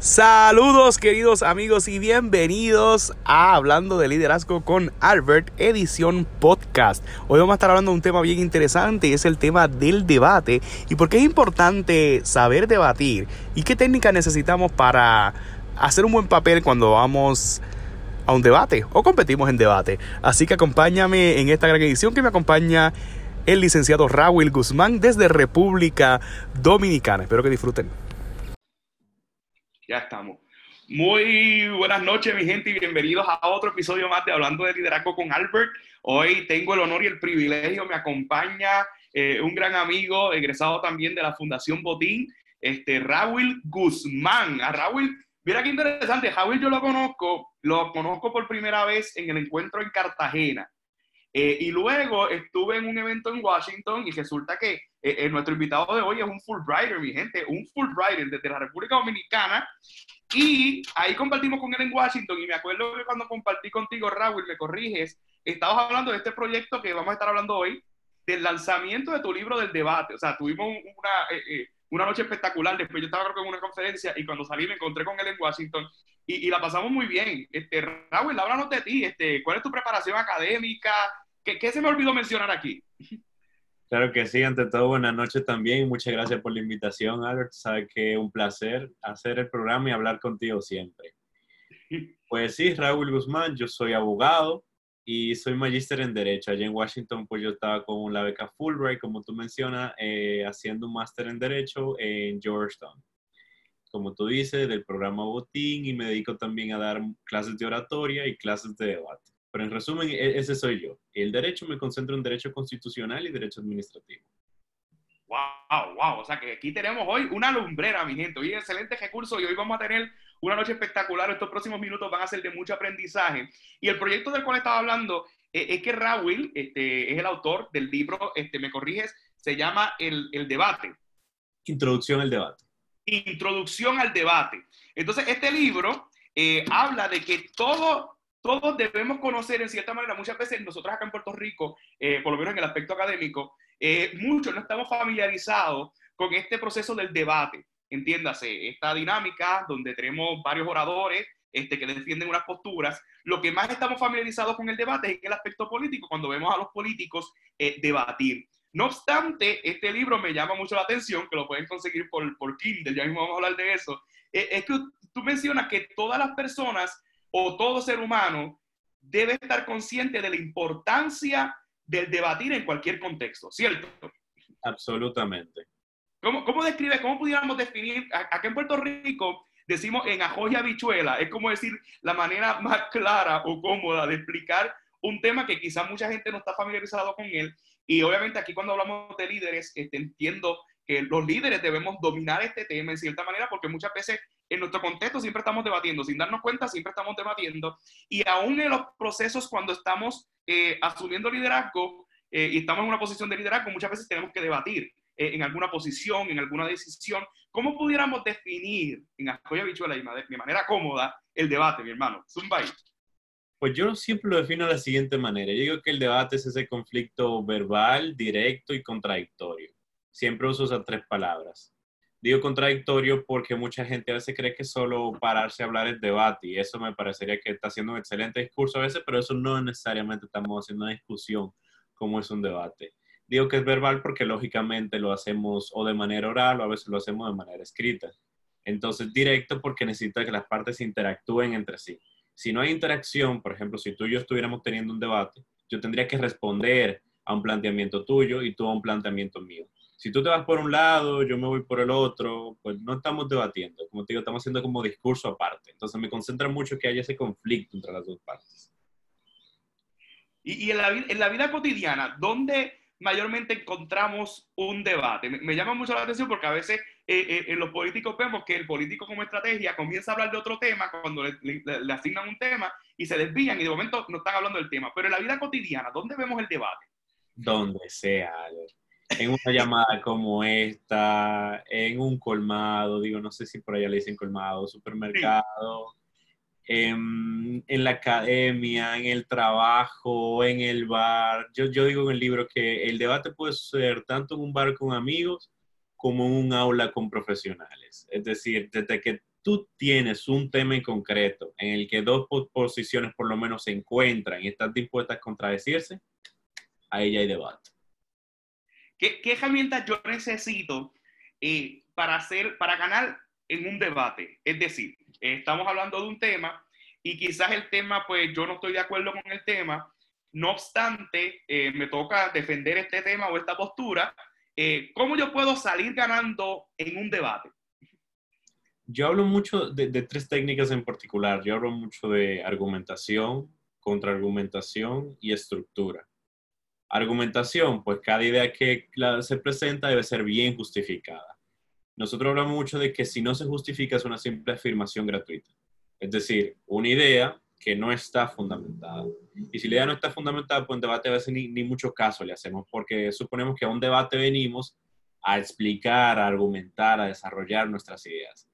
Saludos queridos amigos y bienvenidos a Hablando de Liderazgo con Albert, edición podcast. Hoy vamos a estar hablando de un tema bien interesante y es el tema del debate y por qué es importante saber debatir y qué técnicas necesitamos para hacer un buen papel cuando vamos a un debate o competimos en debate. Así que acompáñame en esta gran edición que me acompaña el licenciado Raúl Guzmán desde República Dominicana. Espero que disfruten. Ya estamos. Muy buenas noches, mi gente, y bienvenidos a otro episodio más de Hablando de Liderazgo con Albert. Hoy tengo el honor y el privilegio, me acompaña eh, un gran amigo, egresado también de la Fundación Botín, este, Raúl Guzmán. A Raúl, mira qué interesante, Raúl yo lo conozco, lo conozco por primera vez en el encuentro en Cartagena. Eh, y luego estuve en un evento en Washington y resulta que eh, eh, nuestro invitado de hoy es un Fulbrighter, mi gente, un Fulbrighter desde la República Dominicana. Y ahí compartimos con él en Washington y me acuerdo que cuando compartí contigo, Raúl, me corriges, estabas hablando de este proyecto que vamos a estar hablando hoy, del lanzamiento de tu libro del debate. O sea, tuvimos una, eh, una noche espectacular. Después yo estaba creo que en una conferencia y cuando salí me encontré con él en Washington y, la pasamos muy bien. Este, Raúl, háblanos de ti. Este, ¿Cuál es tu preparación académica? ¿Qué, ¿Qué se me olvidó mencionar aquí? Claro que sí, ante todo buenas noches también. Muchas gracias por la invitación, Albert. Sabe que es un placer hacer el programa y hablar contigo siempre. Pues sí, Raúl Guzmán, yo soy abogado y soy magíster en Derecho. Allí en Washington, pues yo estaba con la beca Fulbright, como tú mencionas, eh, haciendo un máster en Derecho en Georgetown. Como tú dices, del programa Botín y me dedico también a dar clases de oratoria y clases de debate. Pero en resumen, e-, ese soy yo. El derecho me concentro en derecho constitucional y derecho administrativo. Wow, wow. O sea que aquí tenemos hoy una lumbrera, mi gente. Hoy excelente recurso y hoy vamos a tener una noche espectacular. Estos próximos minutos van a ser de mucho aprendizaje. Y el proyecto del cual estaba hablando eh, es que Raúl este, es el autor del libro, este, me corriges, se llama El, el Debate. Introducción al debate. Introducción al debate. Entonces, este libro eh, habla de que todo todos debemos conocer en cierta manera, muchas veces nosotros acá en Puerto Rico, eh, por lo menos en el aspecto académico, eh, muchos no estamos familiarizados con este proceso del debate. Entiéndase, esta dinámica donde tenemos varios oradores este, que defienden unas posturas. Lo que más estamos familiarizados con el debate es el aspecto político, cuando vemos a los políticos eh, debatir. No obstante, este libro me llama mucho la atención, que lo pueden conseguir por, por Kindle, ya mismo vamos a hablar de eso, es que tú mencionas que todas las personas o todo ser humano debe estar consciente de la importancia del debatir en cualquier contexto, ¿cierto? Absolutamente. ¿Cómo, cómo describe, cómo pudiéramos definir, acá en Puerto Rico decimos en ajo y habichuela, es como decir la manera más clara o cómoda de explicar un tema que quizás mucha gente no está familiarizado con él. Y obviamente aquí cuando hablamos de líderes, este, entiendo que los líderes debemos dominar este tema en cierta manera porque muchas veces en nuestro contexto siempre estamos debatiendo, sin darnos cuenta siempre estamos debatiendo y aún en los procesos cuando estamos eh, asumiendo liderazgo eh, y estamos en una posición de liderazgo, muchas veces tenemos que debatir eh, en alguna posición, en alguna decisión. ¿Cómo pudiéramos definir en Ascoya Bichuela y de manera cómoda el debate, mi hermano? Zumbay. Pues yo siempre lo defino de la siguiente manera. Yo digo que el debate es ese conflicto verbal, directo y contradictorio. Siempre uso esas tres palabras. Digo contradictorio porque mucha gente a veces cree que solo pararse a hablar es debate y eso me parecería que está haciendo un excelente discurso a veces, pero eso no necesariamente estamos haciendo una discusión como es un debate. Digo que es verbal porque lógicamente lo hacemos o de manera oral o a veces lo hacemos de manera escrita. Entonces directo porque necesita que las partes interactúen entre sí. Si no hay interacción, por ejemplo, si tú y yo estuviéramos teniendo un debate, yo tendría que responder a un planteamiento tuyo y tú a un planteamiento mío si tú te vas por un lado, yo me voy por el otro, pues no estamos debatiendo. Como te digo, estamos haciendo como discurso aparte. Entonces me concentra mucho que haya ese conflicto entre las dos partes. Y, en, la, en, la, vida cotidiana, ¿dónde mayormente encontramos un debate? Me, llama mucho la atención porque a veces eh, eh, en los políticos vemos que el político como estrategia comienza a hablar de otro tema cuando le, le, asignan un tema y se desvían y de momento no están hablando del tema. Pero en la vida cotidiana, ¿dónde vemos el debate? Donde sea, en una llamada como esta, en un colmado, digo, no sé si por allá le dicen colmado, supermercado, en, en, la academia, en el trabajo, en el bar. Yo, yo digo en el libro que el debate puede ser tanto en un bar con amigos como en un aula con profesionales. Es decir, desde que tú tienes un tema en concreto en el que dos posiciones por lo menos se encuentran y están dispuestas a contradecirse, ahí ya hay debate. ¿Qué, qué herramientas yo necesito eh, para, hacer, para ganar en un debate? Es decir, estamos hablando de un tema y quizás el tema, pues yo no estoy de acuerdo con el tema, no obstante, eh, me toca defender este tema o esta postura. Eh, ¿Cómo yo puedo salir ganando en un debate? Yo hablo mucho de, tres técnicas en particular. Yo hablo mucho de argumentación, contraargumentación y estructura. Argumentación, pues cada idea que se presenta debe ser bien justificada. Nosotros hablamos mucho de que si no se justifica es una simple afirmación gratuita. Es decir, una idea que no está fundamentada. Y si la idea no está fundamentada, pues en debate a veces ni, ni mucho caso le hacemos, porque suponemos que a un debate venimos a explicar, a argumentar, a desarrollar nuestras ideas.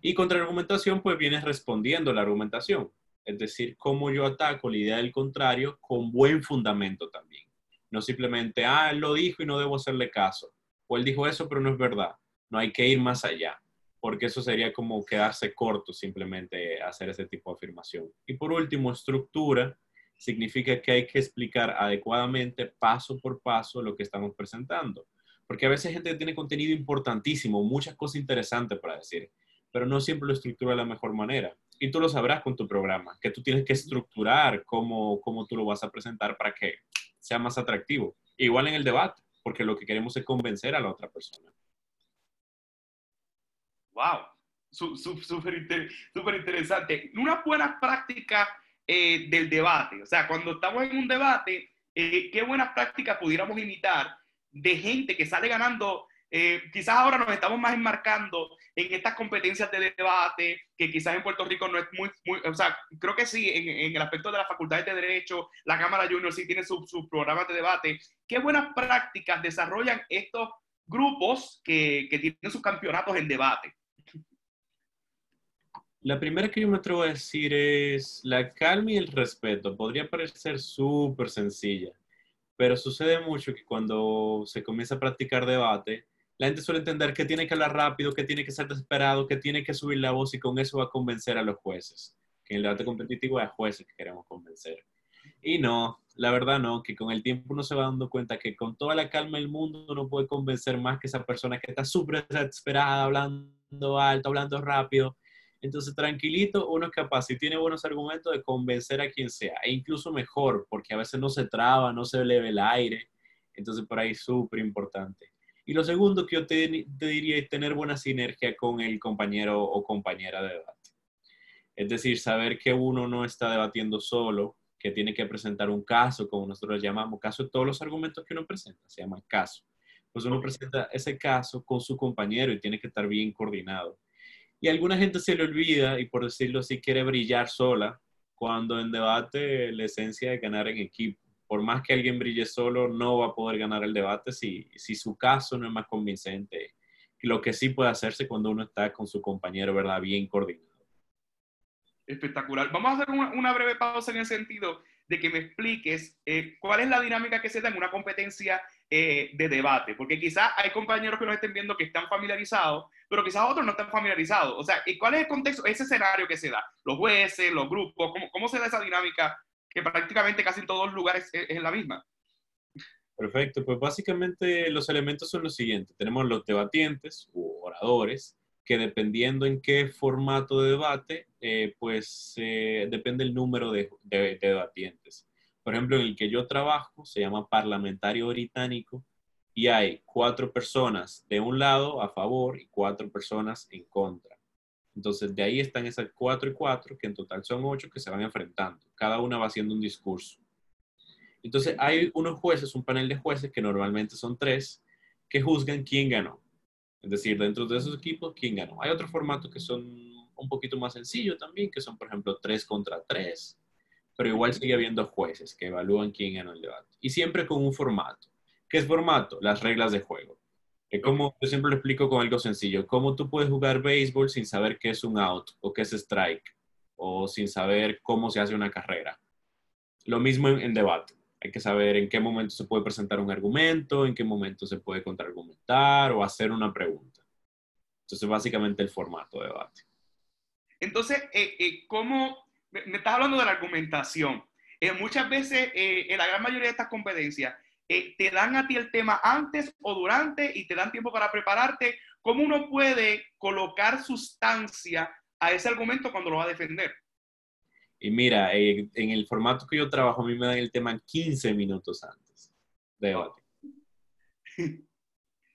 Y contraargumentación, pues viene respondiendo la argumentación, es decir, cómo yo ataco la idea del contrario con buen fundamento también. No simplemente, ah, él lo dijo y no debo hacerle caso. O él dijo eso, pero no es verdad. No hay que ir más allá, porque eso sería como quedarse corto simplemente hacer ese tipo de afirmación. Y por último, estructura significa que hay que explicar adecuadamente, paso por paso, lo que estamos presentando. Porque a veces gente tiene contenido importantísimo, muchas cosas interesantes para decir pero no siempre lo estructura de la mejor manera. Y tú lo sabrás con tu programa, que tú tienes que estructurar cómo, cómo tú lo vas a presentar para que sea más atractivo. Igual en el debate, porque lo que queremos es convencer a la otra persona. ¡Wow! Súper interesante. Una buena práctica eh, del debate, o sea, cuando estamos en un debate, eh, ¿qué buenas prácticas pudiéramos imitar de gente que sale ganando eh, quizás ahora nos estamos más enmarcando en estas competencias de debate, que quizás en Puerto Rico no es muy, muy o sea, creo que sí, en, el aspecto de las facultades de Derecho, la Cámara Junior sí tiene sus su programas de debate. ¿Qué buenas prácticas desarrollan estos grupos que, que tienen sus campeonatos en debate? La primera que yo me atrevo a decir es la calma y el respeto. Podría parecer súper sencilla, pero sucede mucho que cuando se comienza a practicar debate, la gente suele entender que tiene que hablar rápido, que tiene que ser desesperado, que tiene que subir la voz y con eso va a convencer a los jueces. Que en el debate competitivo hay jueces que queremos convencer. Y no, la verdad no, que con el tiempo uno se va dando cuenta que con toda la calma del mundo uno puede convencer más que esa persona que está súper desesperada, hablando alto, hablando rápido. Entonces, tranquilito, uno es capaz, si tiene buenos argumentos, de convencer a quien sea, e incluso mejor, porque a veces no se traba, no se eleve el aire. Entonces, por ahí es súper importante. Y lo segundo que yo te, diría es tener buena sinergia con el compañero o compañera de debate. Es decir, saber que uno no está debatiendo solo, que tiene que presentar un caso, como nosotros llamamos, caso todos los argumentos que uno presenta, se llama caso. Pues uno presenta ese caso con su compañero y tiene que estar bien coordinado. Y alguna gente se le olvida y por decirlo así quiere brillar sola, cuando en debate la esencia es ganar en equipo por más que alguien brille solo, no va a poder ganar el debate si, si su caso no es más convincente. Lo que sí puede hacerse cuando uno está con su compañero, ¿verdad? Bien coordinado. Espectacular. Vamos a hacer una, breve pausa en el sentido de que me expliques eh, cuál es la dinámica que se da en una competencia eh, de debate, porque quizás hay compañeros que nos estén viendo que están familiarizados, pero quizás otros no están familiarizados. O sea, ¿cuál es el contexto, ese escenario que se da? Los jueces, los grupos, ¿cómo, cómo se da esa dinámica que prácticamente casi en todos los lugares es, la misma. Perfecto, pues básicamente los elementos son los siguientes. Tenemos los debatientes u oradores, que dependiendo en qué formato de debate, eh, pues eh, depende el número de, de, debatientes. Por ejemplo, en el que yo trabajo se llama parlamentario británico y hay cuatro personas de un lado a favor y cuatro personas en contra. Entonces, de ahí están esas cuatro y cuatro, que en total son ocho, que se van enfrentando. Cada una va haciendo un discurso. Entonces, hay unos jueces, un panel de jueces, que normalmente son tres, que juzgan quién ganó. Es decir, dentro de esos equipos, quién ganó. Hay otros formatos que son un poquito más sencillos también, que son, por ejemplo, tres contra tres. Pero igual sigue habiendo jueces que evalúan quién ganó el debate. Y siempre con un formato. ¿Qué es formato? Las reglas de juego. Como, yo siempre lo explico con algo sencillo. ¿Cómo tú puedes jugar béisbol sin saber qué es un out o qué es strike? O sin saber cómo se hace una carrera. Lo mismo en, debate. Hay que saber en qué momento se puede presentar un argumento, en qué momento se puede contraargumentar o hacer una pregunta. Entonces, básicamente el formato de debate. Entonces, eh, eh, ¿cómo? Me estás hablando de la argumentación. Eh, muchas veces, eh, en la gran mayoría de estas competencias, eh, te dan a ti el tema antes o durante y te dan tiempo para prepararte. ¿Cómo uno puede colocar sustancia a ese argumento cuando lo va a defender? Y mira, eh, en el formato que yo trabajo, a mí me dan el tema 15 minutos antes de debate.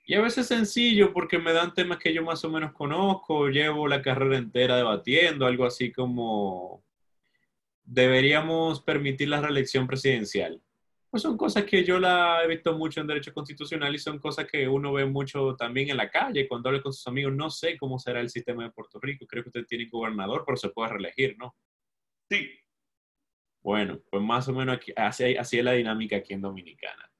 Y a veces es sencillo porque me dan temas que yo más o menos conozco, llevo la carrera entera debatiendo, algo así como deberíamos permitir la reelección presidencial. Pues son cosas que yo la he visto mucho en derecho constitucional y son cosas que uno ve mucho también en la calle cuando habla con sus amigos. No sé cómo será el sistema de Puerto Rico, creo que usted tiene gobernador, pero se puede reelegir, ¿no? Sí, Bueno, pues más o menos aquí- así, así es la dinámica aquí en Dominicana.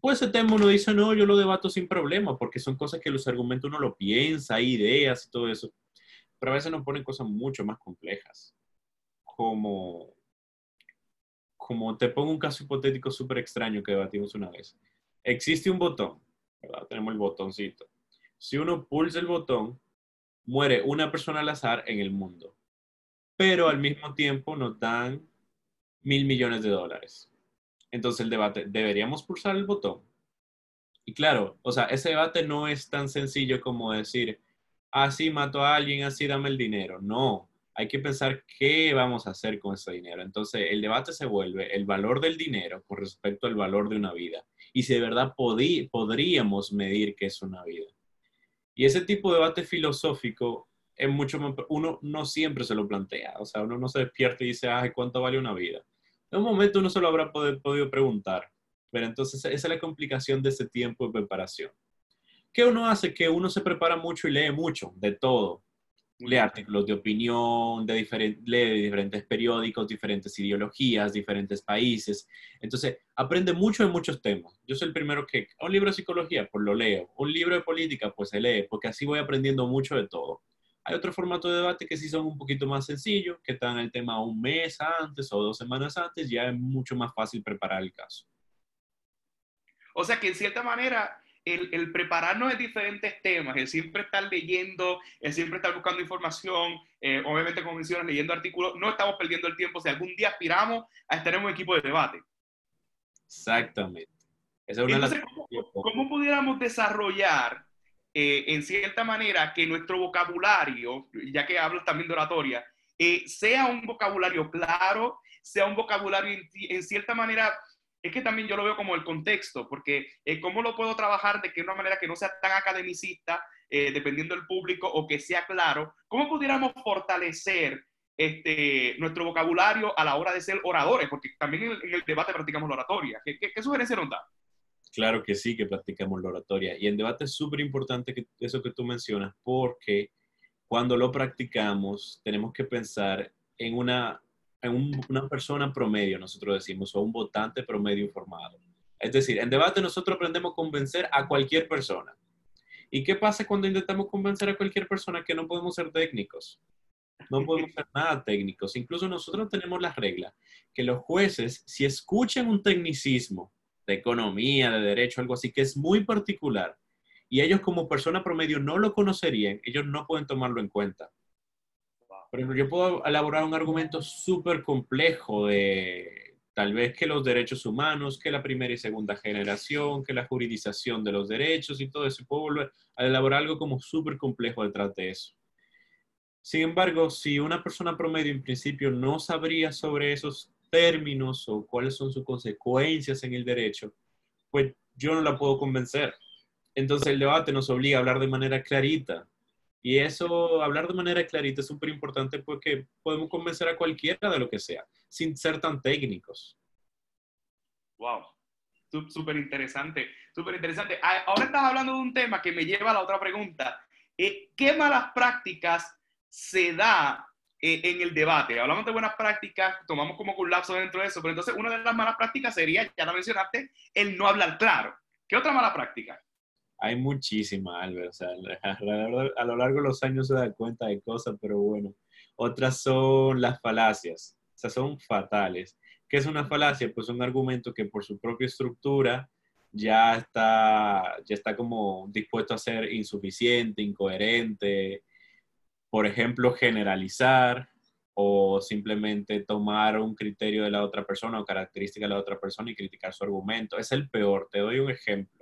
Pues ese tema uno dice, no, yo lo debato sin problema, porque son cosas que los argumentos uno lo piensa, hay ideas y todo eso. Pero a veces nos ponen cosas mucho más complejas. Como, como te pongo un caso hipotético súper extraño que debatimos una vez. Existe un botón. Tenemos el botoncito. Si uno pulsa el botón, muere una persona al azar en el mundo. Pero al mismo tiempo nos dan mil millones de dólares. Entonces el debate, ¿deberíamos pulsar el botón? Y claro, o sea, ese debate no es tan sencillo como decir, así mato a alguien, así dame el dinero. No, hay que pensar qué vamos a hacer con ese dinero. Entonces el debate se vuelve el valor del dinero con respecto al valor de una vida. Y si de verdad podríamos medir qué es una vida. Y ese tipo de debate filosófico es mucho más, uno no siempre se lo plantea, o sea, uno no se despierta y dice, ay, ¿cuánto vale una vida? En un momento uno se lo habrá pode- podido preguntar, pero entonces esa es la complicación de ese tiempo de preparación. ¿Qué uno hace? Que uno se prepara mucho y lee mucho, de todo. Lee artículos de opinión, de diferen- lee de diferentes periódicos, diferentes ideologías, diferentes países. Entonces, aprende mucho de muchos temas. Yo soy el primero que, un libro de psicología, pues lo leo. Un libro de política, pues se lee, porque así voy aprendiendo mucho de todo. Hay otro formato de debate que sí son un poquito más sencillos, que están el tema un mes antes o dos semanas antes, ya es mucho más fácil preparar el caso. O sea que en cierta manera el, el prepararnos en diferentes temas, el siempre estar leyendo, el siempre estar buscando información, eh, obviamente como mencionas, leyendo artículos, no estamos perdiendo el tiempo si algún día aspiramos a estar en un equipo de debate. Exactamente. Esa es una de las... Entonces, ¿cómo, cómo pudiéramos desarrollar eh, en cierta manera que nuestro vocabulario, ya que hablas también de oratoria, eh, sea un vocabulario claro, sea un vocabulario en, en, cierta manera, es que también yo lo veo como el contexto, porque eh, cómo lo puedo trabajar de que una manera que no sea tan academicista, eh, dependiendo del público, o que sea claro, cómo pudiéramos fortalecer este, nuestro vocabulario a la hora de ser oradores, porque también en el, en el debate practicamos la oratoria. ¿Qué, qué, qué sugerencia nos da? Claro que sí, que practicamos la oratoria. Y en debate es súper importante que, eso que tú mencionas, porque cuando lo practicamos tenemos que pensar en una, en un, una persona promedio, nosotros decimos, o un votante promedio informado. Es decir, en debate nosotros aprendemos a convencer a cualquier persona. ¿Y qué pasa cuando intentamos convencer a cualquier persona que no podemos ser técnicos? No podemos ser nada técnicos. Incluso nosotros tenemos la regla que los jueces, si escuchan un tecnicismo, de economía, de derecho, algo así, que es muy particular, y ellos como persona promedio no lo conocerían, ellos no pueden tomarlo en cuenta. Por ejemplo, yo puedo elaborar un argumento súper complejo de tal vez que los derechos humanos, que la primera y segunda generación, que la juridización de los derechos y todo eso, puedo volver a elaborar algo como súper complejo detrás de eso. Sin embargo, si una persona promedio en principio no sabría sobre esos términos o cuáles son sus consecuencias en el derecho, pues yo no la puedo convencer. Entonces el debate nos obliga a hablar de manera clarita. Y eso, hablar de manera clarita es súper importante porque podemos convencer a cualquiera de lo que sea, sin ser tan técnicos. Wow, súper interesante, súper interesante. Ahora estás hablando de un tema que me lleva a la otra pregunta. ¿Qué malas prácticas se da en el debate. Hablamos de buenas prácticas, tomamos como un lapso dentro de eso, pero entonces una de las malas prácticas sería, ya la mencionaste, el no hablar claro. ¿Qué otra mala práctica? Hay muchísimas, Albert. O sea, a lo largo de los años se da cuenta de cosas, pero bueno. Otras son las falacias. O sea, son fatales. ¿Qué es una falacia? Pues un argumento que por su propia estructura ya está, ya está como dispuesto a ser insuficiente, incoherente, por ejemplo, generalizar o simplemente tomar un criterio de la otra persona o característica de la otra persona y criticar su argumento. Es el peor. Te doy un ejemplo.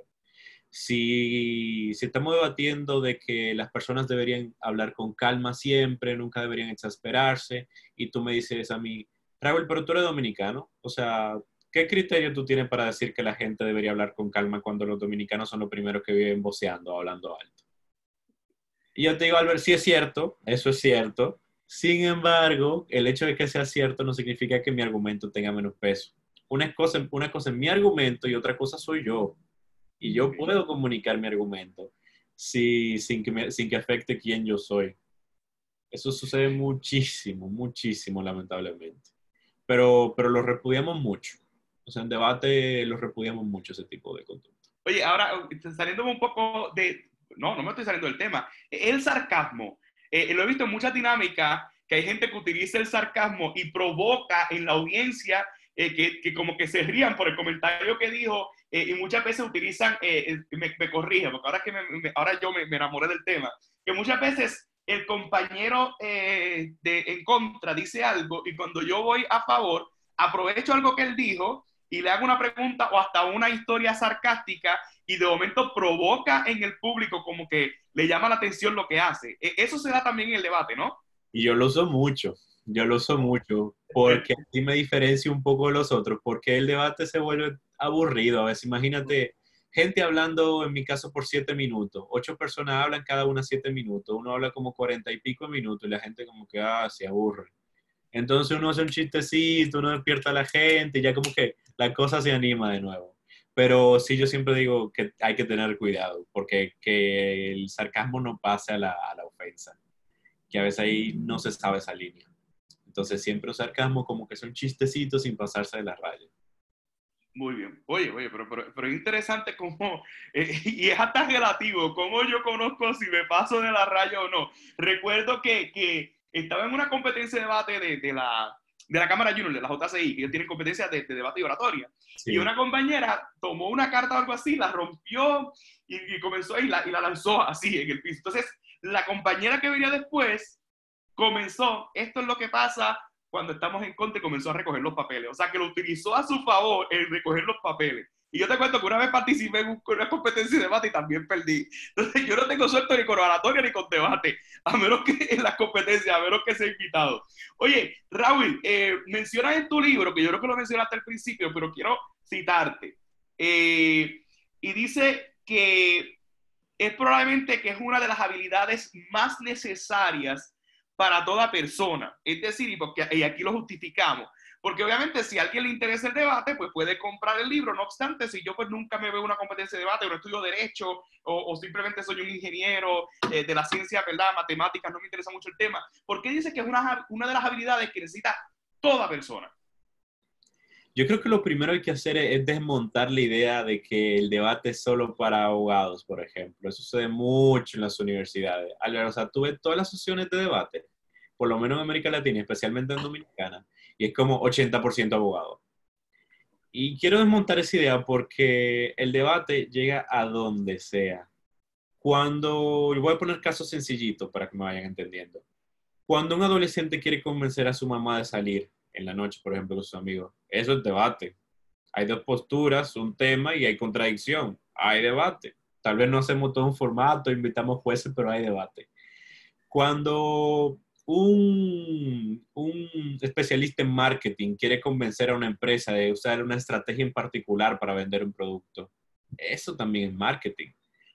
Si, si estamos debatiendo de que las personas deberían hablar con calma siempre, nunca deberían exasperarse, y tú me dices a mí, Raúl, pero tú eres dominicano, o sea, ¿qué criterio tú tienes para decir que la gente debería hablar con calma cuando los dominicanos son los primeros que viven voceando hablando alto? Y yo te digo, Albert, sí es cierto, eso es cierto. Sin embargo, el hecho de que sea cierto no significa que mi argumento tenga menos peso. Una cosa, una cosa es mi argumento y otra cosa soy yo. Y yo puedo comunicar mi argumento sin, que sin que afecte quién yo soy. Eso sucede muchísimo, muchísimo, lamentablemente. Pero, pero lo repudiamos mucho. O sea, en debate lo repudiamos mucho ese tipo de conducta. Oye, ahora saliéndome un poco de, no, no me estoy saliendo del tema. El sarcasmo, eh, lo he visto en muchas dinámicas, que hay gente que utiliza el sarcasmo y provoca en la audiencia eh, que, como que se rían por el comentario que dijo eh, y muchas veces utilizan, me, me, corrige, porque ahora, que me, ahora yo me, enamoré del tema, que muchas veces el compañero de, en contra dice algo y cuando yo voy a favor, aprovecho algo que él dijo y le hago una pregunta o hasta una historia sarcástica y de momento provoca en el público como que le llama la atención lo que hace. E, eso se da también en el debate, ¿no? Y yo lo uso mucho, yo lo uso mucho, porque así me diferencio un poco de los otros, porque el debate se vuelve aburrido. A veces, imagínate gente hablando, en mi caso, por siete minutos. Ocho personas hablan cada una siete minutos. Uno habla como cuarenta y pico minutos y la gente como que, ah, se aburre. Entonces uno hace un chistecito, uno despierta a la gente y ya como que la cosa se anima de nuevo. Pero sí, yo siempre digo que hay que tener cuidado, porque que el sarcasmo no pase a la, a la ofensa, que a veces ahí no se sabe esa línea. Entonces siempre el sarcasmo como que son chistecitos sin pasarse de la raya. Muy bien. Oye, oye, pero, pero, pero es interesante cómo, eh, y es hasta relativo, cómo yo conozco si me paso de la raya o no. Recuerdo que, que estaba en una competencia de debate de, de la, de la Cámara Junior, de la JCI, que ellos tienen competencia de, debate y oratoria. Y una compañera tomó una carta o algo así, la rompió y, comenzó y la, y la lanzó así en el piso. Entonces, la compañera que venía después comenzó, esto es lo que pasa cuando estamos en contra y comenzó a recoger los papeles. O sea, que lo utilizó a su favor en recoger los papeles. Y yo te cuento que una vez participé en una competencia de debate y también perdí. Entonces, yo no tengo suerte ni con oratoria ni con debate, a menos que en las competencias, a menos que sea invitado. Oye, Raúl, eh, mencionas en tu libro, que yo creo que lo mencionaste al principio, pero quiero citarte. Eh, y dice que es probablemente que es una de las habilidades más necesarias para toda persona. Es decir, y, porque, y aquí lo justificamos, porque obviamente si a alguien le interesa el debate, pues puede comprar el libro. No obstante, si yo pues nunca me veo una competencia de debate, o no estudio derecho, o, simplemente soy un ingeniero eh, de la ciencia, ¿verdad? Matemáticas, no me interesa mucho el tema. ¿Por qué dice que es una, una de las habilidades que necesita toda persona? Yo creo que lo primero que hay que hacer es, desmontar la idea de que el debate es solo para abogados, por ejemplo. Eso sucede mucho en las universidades. O sea, tú ves todas las sesiones de debate, por lo menos en América Latina, especialmente en Dominicana, y es como 80% abogado. Y quiero desmontar esa idea porque el debate llega a donde sea. Cuando, voy a poner casos sencillitos para que me vayan entendiendo. Cuando un adolescente quiere convencer a su mamá de salir en la noche, por ejemplo, con sus amigos, eso es debate. Hay dos posturas, un tema y hay contradicción. Hay debate. Tal vez no hacemos todo un formato, invitamos jueces, pero hay debate. Cuando un, especialista en marketing quiere convencer a una empresa de usar una estrategia en particular para vender un producto, eso también es marketing,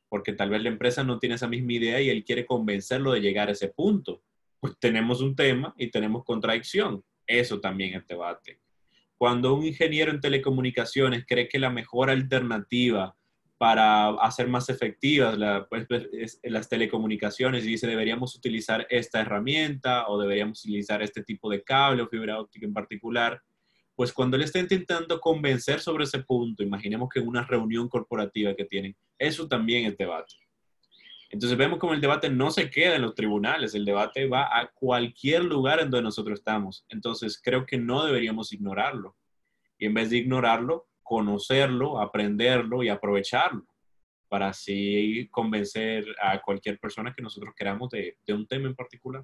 porque tal vez la empresa no tiene esa misma idea y él quiere convencerlo de llegar a ese punto. Pues tenemos un tema y tenemos contradicción. Eso también es debate. Cuando un ingeniero en telecomunicaciones cree que la mejor alternativa para hacer más efectivas pues, pues, las telecomunicaciones y dice deberíamos utilizar esta herramienta o deberíamos utilizar este tipo de cable o fibra óptica en particular. Pues cuando él está intentando convencer sobre ese punto, imaginemos que en una reunión corporativa que tienen, eso también es debate. Entonces vemos como el debate no se queda en los tribunales, el debate va a cualquier lugar en donde nosotros estamos. Entonces creo que no deberíamos ignorarlo. Y en vez de ignorarlo, conocerlo, aprenderlo y aprovecharlo. para así convencer a cualquier persona que nosotros queramos de, de un tema en particular.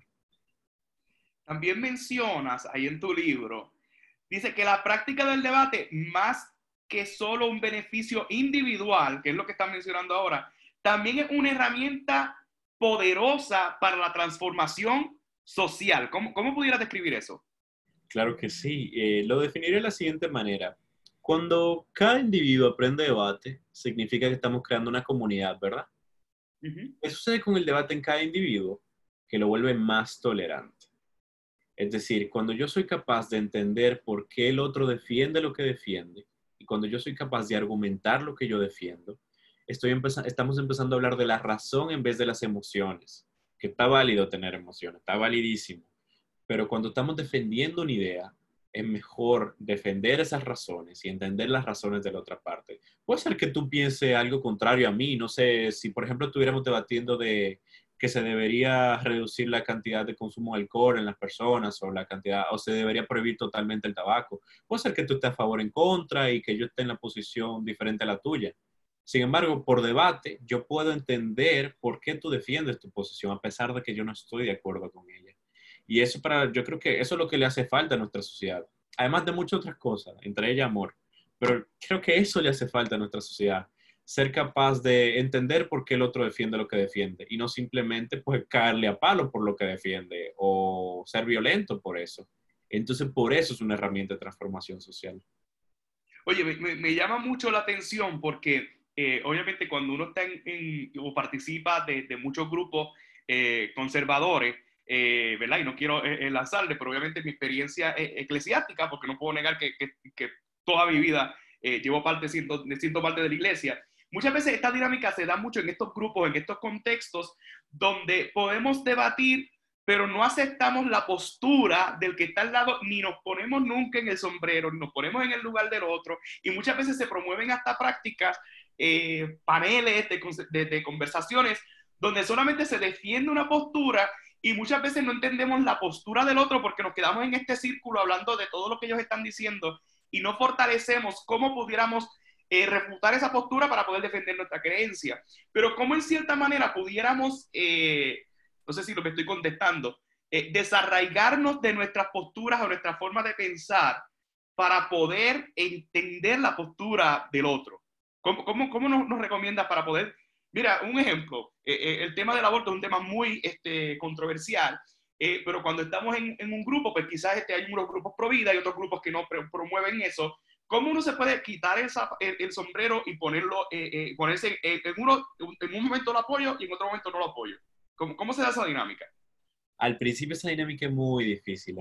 También mencionas ahí en tu libro, dice que la práctica del debate, más que solo un beneficio individual, que es lo que están mencionando ahora, también es una herramienta poderosa para la transformación social. ¿Cómo, cómo pudieras describir eso? Claro que sí. Eh, lo definiré de la siguiente manera. Cuando cada individuo aprende debate, significa que estamos creando una comunidad, ¿verdad? ¿Qué sucede con el debate en cada individuo? Que lo vuelve más tolerante. Es decir, cuando yo soy capaz de entender por qué el otro defiende lo que defiende y cuando yo soy capaz de argumentar lo que yo defiendo, estoy estamos empezando a hablar de la razón en vez de las emociones, que está válido tener emociones, está validísimo. Pero cuando estamos defendiendo una idea, es mejor defender esas razones y entender las razones de la otra parte. Puede ser que tú pienses algo contrario a mí, no sé, si por ejemplo estuviéramos debatiendo de que se debería reducir la cantidad de consumo de alcohol en las personas o la cantidad o se debería prohibir totalmente el tabaco. Puede ser que tú estés a favor en contra y que yo esté en la posición diferente a la tuya. Sin embargo, por debate, yo puedo entender por qué tú defiendes tu posición a pesar de que yo no estoy de acuerdo con ella. Y eso para, yo creo que eso es lo que le hace falta a nuestra sociedad. Además de muchas otras cosas, entre ellas amor. Pero creo que eso le hace falta a nuestra sociedad. Ser capaz de entender por qué el otro defiende lo que defiende y no simplemente pues caerle a palo por lo que defiende o ser violento por eso. Entonces, por eso es una herramienta de transformación social. Oye, me, llama mucho la atención porque eh, obviamente cuando uno está en, o participa de, muchos grupos eh, conservadores, eh, ¿verdad? Y no quiero eh, enlazarle, pero obviamente mi experiencia eclesiástica, porque no puedo negar que, que, toda mi vida llevo parte, siento parte de la iglesia. Muchas veces esta dinámica se da mucho en estos grupos, en estos contextos, donde podemos debatir, pero no aceptamos la postura del que está al lado, ni nos ponemos nunca en el sombrero, ni nos ponemos en el lugar del otro, y muchas veces se promueven hasta prácticas, eh, paneles de, conversaciones, donde solamente se defiende una postura y muchas veces no entendemos la postura del otro porque nos quedamos en este círculo hablando de todo lo que ellos están diciendo y no fortalecemos cómo pudiéramos eh, refutar esa postura para poder defender nuestra creencia. Pero cómo en cierta manera pudiéramos, eh, no sé si lo que estoy contestando, eh, desarraigarnos de nuestras posturas o nuestra forma de pensar para poder entender la postura del otro. ¿Cómo, cómo, cómo nos, nos recomiendas para poder Mira, un ejemplo, eh, eh, el tema del aborto es un tema muy este, controversial, eh, pero cuando estamos en, un grupo, pues quizás este, hay unos grupos pro vida y otros grupos que no promueven eso. ¿Cómo uno se puede quitar el, sombrero y ponerlo, ponerse en, uno, en un momento lo apoyo y en otro momento no lo apoyo? ¿Cómo, cómo se da esa dinámica? Al principio esa dinámica es muy difícil,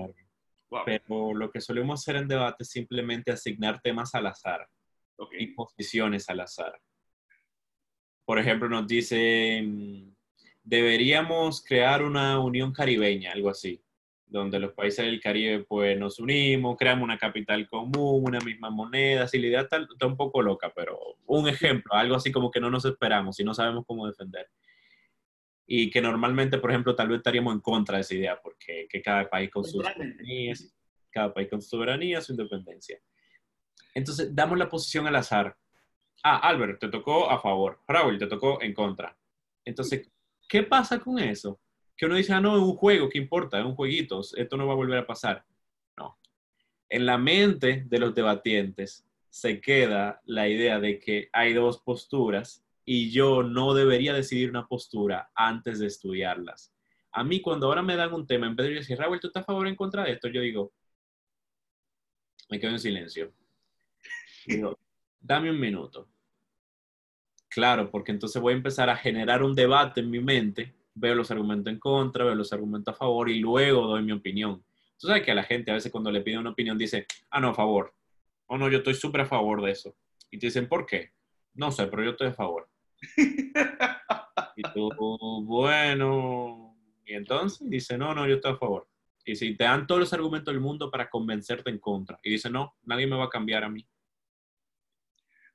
pero lo que solemos hacer en debate es simplemente asignar temas al azar y posiciones al azar por ejemplo, nos dicen, deberíamos crear una unión caribeña, algo así, donde los países del Caribe pues nos unimos, creamos una capital común, una misma moneda, si la idea está, un poco loca, pero un ejemplo, algo así como que no nos esperamos y no sabemos cómo defender. Y que normalmente, por ejemplo, tal vez estaríamos en contra de esa idea, porque que cada país con su soberanía, cada país con su soberanía, su independencia. Entonces, damos la posición al azar ah, Albert, te tocó a favor, Raúl, te tocó en contra. Entonces, ¿qué pasa con eso? Que uno dice, ah, no, es un juego, ¿qué importa? Es un jueguito, esto no va a volver a pasar. No. En la mente de los debatientes se queda la idea de que hay dos posturas y yo no debería decidir una postura antes de estudiarlas. A mí, cuando ahora me dan un tema, en vez de decir, Raúl, ¿tú estás a favor o en contra de esto? Yo digo, me quedo en silencio. Dame un minuto. Claro, porque entonces voy a empezar a generar un debate en mi mente, veo los argumentos en contra, veo los argumentos a favor y luego doy mi opinión. Tú sabes que a la gente a veces cuando le piden una opinión dice, ah, no, a favor. O no, yo estoy súper a favor de eso. Y te dicen, ¿por qué? No sé, pero yo estoy a favor. y tú, bueno, y entonces dice, no, no, yo estoy a favor. Y si te dan todos los argumentos del mundo para convencerte en contra, y dice, no, nadie me va a cambiar a mí.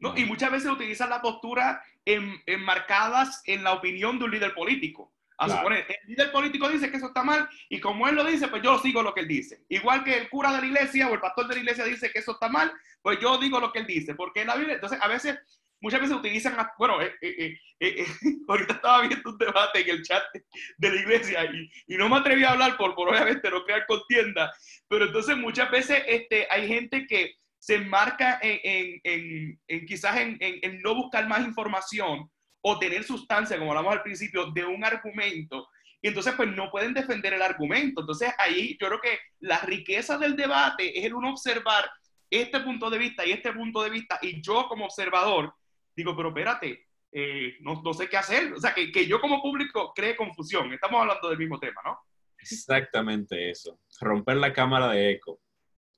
¿No? Y muchas veces utilizan la postura enmarcadas en la opinión de un líder político. A suponer, el líder político dice que eso está mal y como él lo dice, pues yo sigo lo que él dice. Igual que el cura de la iglesia o el pastor de la iglesia dice que eso está mal, pues yo digo lo que él dice. Porque en la Biblia, entonces a veces muchas veces utilizan, bueno, eh, eh, eh, ahorita estaba viendo un debate en el chat de la iglesia y, y no me atreví a hablar por, por obviamente no crear contienda, pero entonces muchas veces este, hay gente que se enmarca en, en, en quizás en, no buscar más información o tener sustancia, como hablamos al principio, de un argumento. Y entonces, pues no pueden defender el argumento. Entonces, ahí yo creo que la riqueza del debate es el uno observar este punto de vista y este punto de vista, y yo como observador digo, pero espérate, eh, no, sé qué hacer. O sea, que, que yo como público cree confusión. Estamos hablando del mismo tema, ¿no? Exactamente eso. Romper la cámara de eco.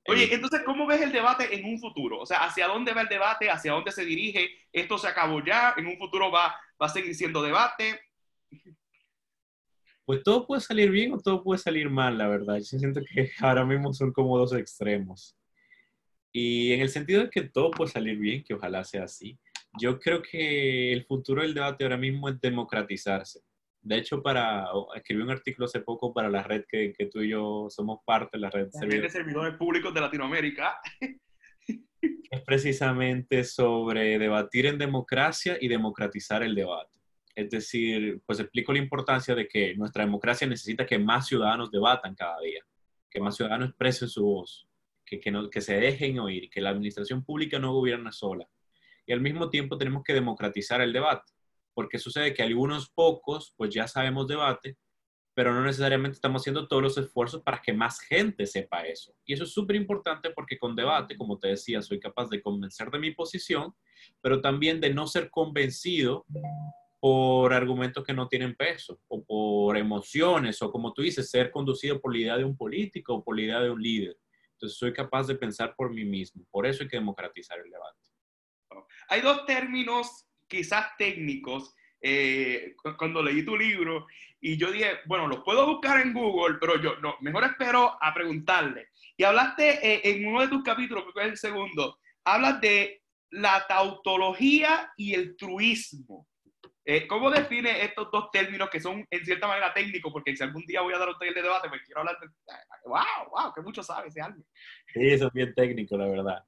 Oye, entonces, ¿cómo ves el debate en un futuro? O sea, ¿hacia dónde va el debate? ¿Hacia dónde se dirige? ¿Esto se acabó ya? ¿En un futuro va, va a seguir siendo debate? Pues todo puede salir bien o todo puede salir mal, la verdad. Yo siento que ahora mismo son como dos extremos. Y en el sentido de que todo puede salir bien, que ojalá sea así, yo creo que el futuro del debate ahora mismo es democratizarse. De hecho, para escribí un artículo hace poco para la red que, que tú y yo somos parte, la red, de servidores públicos de Latinoamérica. Es precisamente sobre debatir en democracia y democratizar el debate. Es decir, pues explico la importancia de que nuestra democracia necesita que más ciudadanos debatan cada día, que más ciudadanos expresen su voz, que, que, no, que se dejen oír, que la administración pública no gobierna sola. Y al mismo tiempo tenemos que democratizar el debate porque sucede que algunos pocos, pues ya sabemos debate, pero no necesariamente estamos haciendo todos los esfuerzos para que más gente sepa eso. Y eso es súper importante porque con debate, como te decía, soy capaz de convencer de mi posición, pero también de no ser convencido por argumentos que no tienen peso o por emociones o como tú dices, ser conducido por la idea de un político o por la idea de un líder. Entonces soy capaz de pensar por mí mismo. Por eso hay que democratizar el debate. Hay dos términos quizás técnicos eh, cuando leí tu libro y yo dije, bueno, los puedo buscar en Google, pero yo no, mejor espero a preguntarle. Y hablaste eh, en uno de tus capítulos, que es el segundo, hablas de la tautología y el truismo. Eh, ¿Cómo define estos dos términos que son en cierta manera técnicos? Porque si algún día voy a dar un taller de debate, me quiero hablar de... ¡Wow! ¡Wow! Que mucho sabe ese algo. Sí, eso es bien técnico, la verdad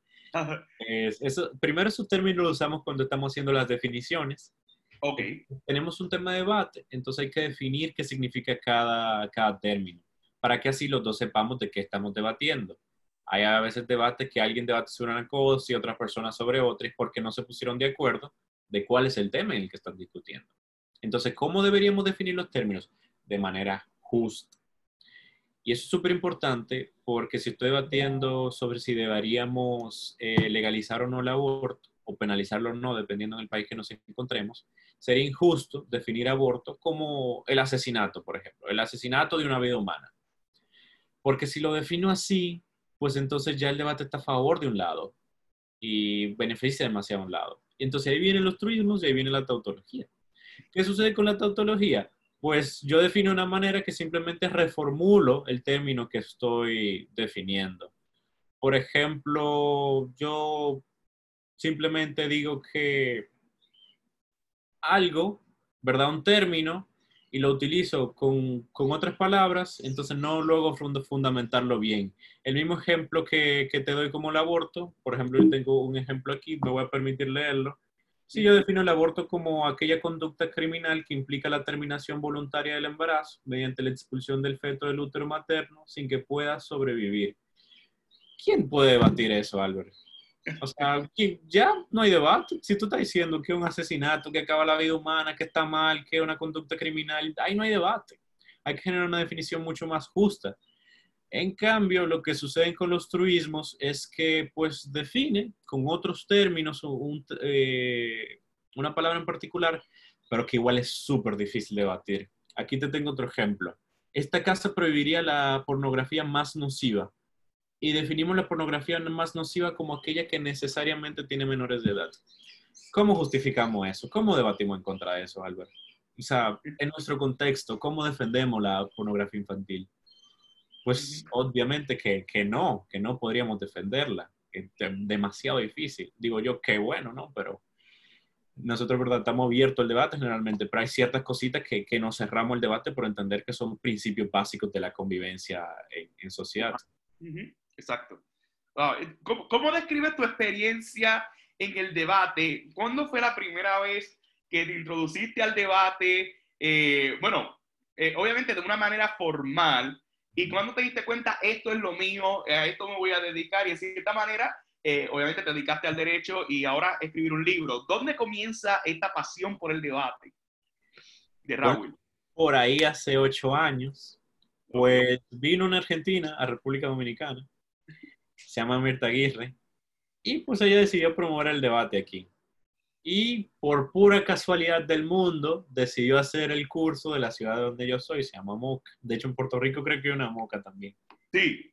eso, primero esos términos los usamos cuando estamos haciendo las definiciones. Ok. Tenemos un tema de debate, entonces hay que definir qué significa cada, cada término, para que así los dos sepamos de qué estamos debatiendo. Hay a veces debates que alguien debate sobre una cosa y otras personas sobre otras porque no se pusieron de acuerdo de cuál es el tema en el que están discutiendo. Entonces, ¿cómo deberíamos definir los términos? De manera justa. Y eso es súper importante porque si estoy debatiendo sobre si deberíamos eh, legalizar o no el aborto o penalizarlo o no, dependiendo del país que nos encontremos, sería injusto definir aborto como el asesinato, por ejemplo, el asesinato de una vida humana. Porque si lo defino así, pues entonces ya el debate está a favor de un lado y beneficia demasiado a un lado. Y entonces ahí vienen los truismos y ahí viene la tautología. ¿Qué sucede con la tautología? Pues yo defino una manera que simplemente reformulo el término que estoy definiendo. Por ejemplo, yo simplemente digo que algo, ¿verdad? Un término, y lo utilizo con, con otras palabras, entonces no luego fundamentarlo bien. El mismo ejemplo que, que te doy como el aborto, por ejemplo, yo tengo un ejemplo aquí, me voy a permitir leerlo. Sí, yo defino el aborto como aquella conducta criminal que implica la terminación voluntaria del embarazo mediante la expulsión del feto del útero materno sin que pueda sobrevivir. ¿Quién puede debatir eso, Álvaro? O sea, ya no hay debate. Si tú estás diciendo que es un asesinato, que acaba la vida humana, que está mal, que es una conducta criminal, ahí no hay debate. Hay que generar una definición mucho más justa. En cambio, lo que sucede con los truismos es que pues define con otros términos eh, una palabra en particular, pero que igual es súper difícil de batir. Aquí te tengo otro ejemplo. Esta casa prohibiría la pornografía más nociva y definimos la pornografía más nociva como aquella que necesariamente tiene menores de edad. ¿Cómo justificamos eso? ¿Cómo debatimos en contra de eso, Albert? O sea, en nuestro contexto, ¿cómo defendemos la pornografía infantil? Pues obviamente que, que, no, que no podríamos defenderla. Es demasiado difícil. Digo yo, qué bueno, ¿no? Pero nosotros, ¿verdad? Estamos abiertos al debate generalmente, pero hay ciertas cositas que, que nos cerramos el debate por entender que son principios básicos de la convivencia en, sociedad. Exacto. ¿Cómo, ¿Cómo, describes tu experiencia en el debate, ¿cuándo fue la primera vez que te introduciste al debate? Eh, bueno, eh, obviamente de una manera formal, y cuando te diste cuenta, esto es lo mío, a esto me voy a dedicar, y de cierta manera, eh, obviamente te dedicaste al derecho y ahora escribir un libro. ¿Dónde comienza esta pasión por el debate de Raúl? por ahí hace ocho años, pues vino una argentina a República Dominicana, se llama Mirta Aguirre, y pues ella decidió promover el debate aquí y por pura casualidad del mundo decidió hacer el curso de la ciudad donde yo soy, se llama Moca. De hecho, en Puerto Rico creo que hay una Moca también. Sí.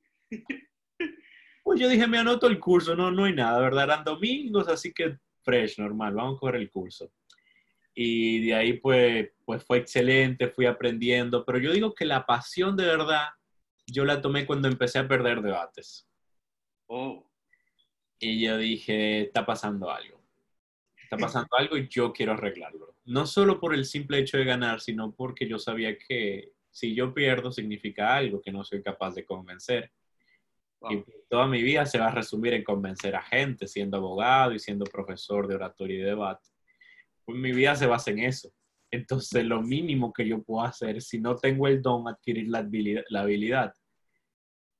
Pues yo dije, me anoto el curso, no, no hay nada, ¿verdad? Eran domingos, así que fresh, normal, vamos a coger el curso. Y de ahí pues, pues fue excelente, fui aprendiendo, pero yo digo que la pasión de verdad yo la tomé cuando empecé a perder debates. Oh. Y yo dije, está pasando algo pasando algo y yo quiero arreglarlo. No solo por el simple hecho de ganar, sino porque yo sabía que si yo pierdo significa algo que no soy capaz de convencer. Y toda mi vida se va a resumir en convencer a gente, siendo abogado y siendo profesor de oratoria y debate. Pues mi vida se basa en eso. Entonces, lo mínimo que yo puedo hacer, si no tengo el don, adquirir la habilidad. La habilidad.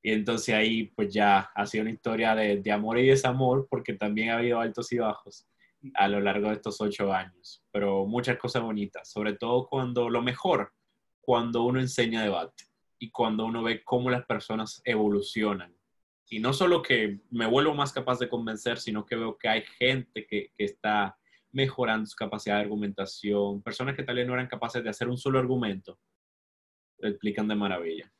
Y entonces ahí, pues ya ha sido una historia de, de amor y desamor, porque también ha habido altos y bajos a lo largo de estos ocho años, pero muchas cosas bonitas, sobre todo cuando lo mejor, cuando uno enseña debate y cuando uno ve cómo las personas evolucionan. Y no solo que me vuelvo más capaz de convencer, sino que veo que hay gente que, que está mejorando su capacidad de argumentación, personas que tal vez no eran capaces de hacer un solo argumento, lo explican de maravilla.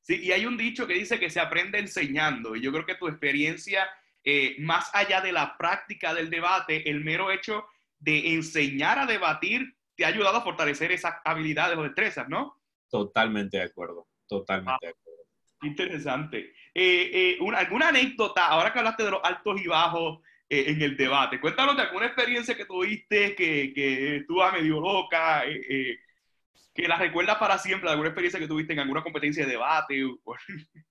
Sí, y hay un dicho que dice que se aprende enseñando, y yo creo que tu experiencia eh, más allá de la práctica del debate, el mero hecho de enseñar a debatir te ha ayudado a fortalecer esas habilidades o destrezas, ¿no? Totalmente de acuerdo, totalmente de acuerdo. Interesante. Eh, eh, ¿Alguna anécdota, ahora que hablaste de los altos y bajos en el debate, cuéntanos de alguna experiencia que tuviste que, que estuvo medio loca, que la recuerdas para siempre, alguna experiencia que tuviste en alguna competencia de debate.